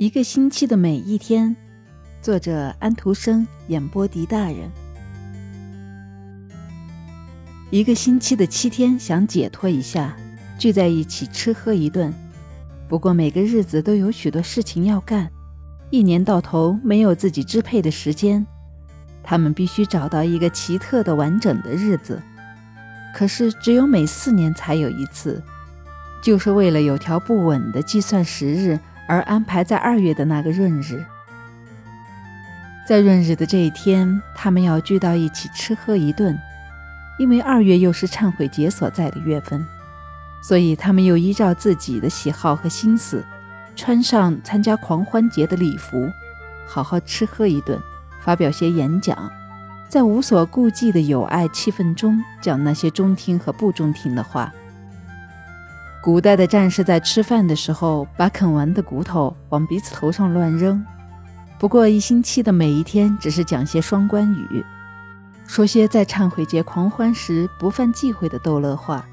一个星期的每一天，作者安徒生，演播狄大人。一个星期的七天，想解脱一下，聚在一起吃喝一顿。不过每个日子都有许多事情要干，一年到头没有自己支配的时间。他们必须找到一个奇特的完整的日子，可是只有每四年才有一次，就是为了有条不紊的计算时日。而安排在二月的那个闰日，在闰日的这一天，他们要聚到一起吃喝一顿，因为二月又是忏悔节所在的月份，所以他们又依照自己的喜好和心思，穿上参加狂欢节的礼服，好好吃喝一顿，发表些演讲，在无所顾忌的友爱气氛中讲那些中听和不中听的话。古代的战士在吃饭的时候，把啃完的骨头往彼此头上乱扔。不过一星期的每一天，只是讲些双关语，说些在忏悔节狂欢时不犯忌讳的逗乐话。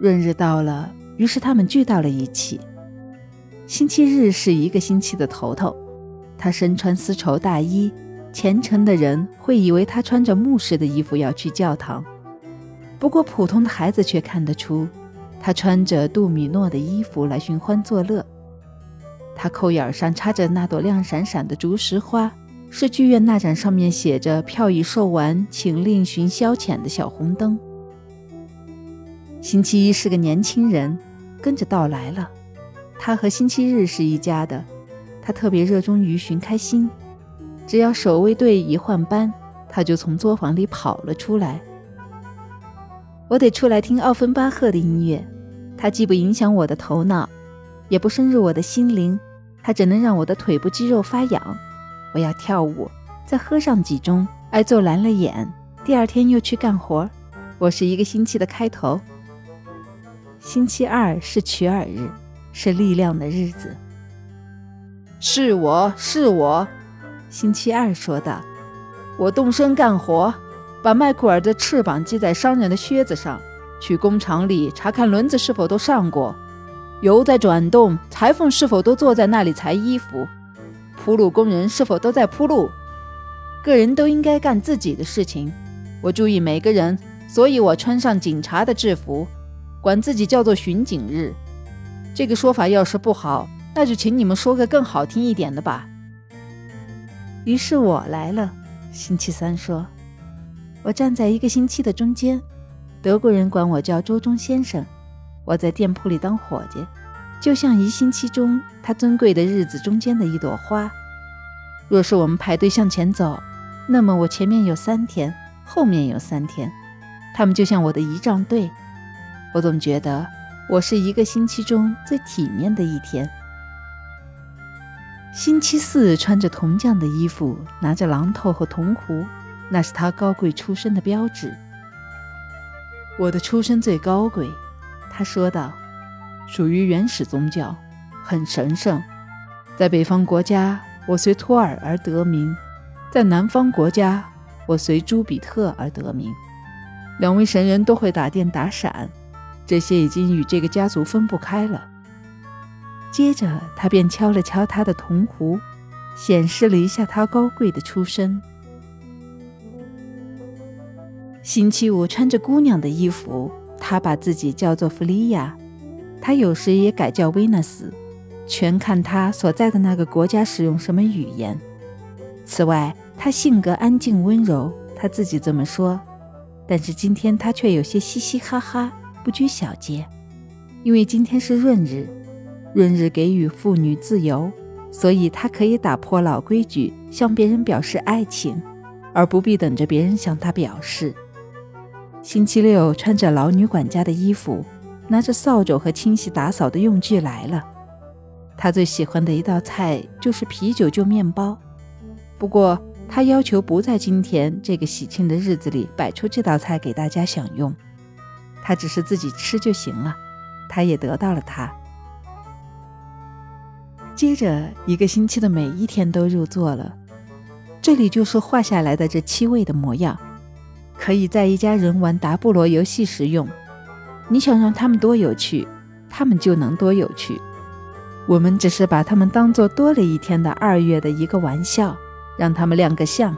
闰日到了，于是他们聚到了一起。星期日是一个星期的头头，他身穿丝绸大衣，虔诚的人会以为他穿着牧师的衣服要去教堂。不过，普通的孩子却看得出，他穿着杜米诺的衣服来寻欢作乐。他扣眼上插着那朵亮闪闪的竹石花，是剧院那盏上面写着“票已售完，请另寻消遣”的小红灯。星期一是个年轻人，跟着到来了。他和星期日是一家的。他特别热衷于寻开心，只要守卫队一换班，他就从作坊里跑了出来。我得出来听奥芬巴赫的音乐，它既不影响我的头脑，也不深入我的心灵，它只能让我的腿部肌肉发痒。我要跳舞，再喝上几盅，挨揍蓝了眼。第二天又去干活。我是一个星期的开头。星期二是取耳日，是力量的日子。是我是我，星期二说道：“我动身干活。”把迈库尔的翅膀系在商人的靴子上，去工厂里查看轮子是否都上过，油在转动，裁缝是否都坐在那里裁衣服，铺路工人是否都在铺路。个人都应该干自己的事情，我注意每个人，所以我穿上警察的制服，管自己叫做巡警日。这个说法要是不好，那就请你们说个更好听一点的吧。于是我来了。星期三说。我站在一个星期的中间，德国人管我叫周中先生。我在店铺里当伙计，就像一星期中他尊贵的日子中间的一朵花。若是我们排队向前走，那么我前面有三天，后面有三天，他们就像我的仪仗队。我总觉得我是一个星期中最体面的一天。星期四穿着铜匠的衣服，拿着榔头和铜壶。那是他高贵出身的标志。我的出身最高贵，他说道，属于原始宗教，很神圣。在北方国家，我随托尔而得名；在南方国家，我随朱比特而得名。两位神人都会打电打闪，这些已经与这个家族分不开了。接着，他便敲了敲他的铜壶，显示了一下他高贵的出身。星期五穿着姑娘的衣服，她把自己叫做弗利亚。她有时也改叫维纳斯，全看她所在的那个国家使用什么语言。此外，她性格安静温柔，她自己这么说。但是今天她却有些嘻嘻哈哈，不拘小节，因为今天是闰日，闰日给予妇女自由，所以她可以打破老规矩，向别人表示爱情，而不必等着别人向他表示。星期六穿着老女管家的衣服，拿着扫帚和清洗打扫的用具来了。他最喜欢的一道菜就是啤酒就面包，不过他要求不在今天这个喜庆的日子里摆出这道菜给大家享用，他只是自己吃就行了。他也得到了它。接着一个星期的每一天都入座了，这里就是画下来的这七位的模样。可以在一家人玩达布罗游戏时用。你想让他们多有趣，他们就能多有趣。我们只是把他们当做多了一天的二月的一个玩笑，让他们亮个相。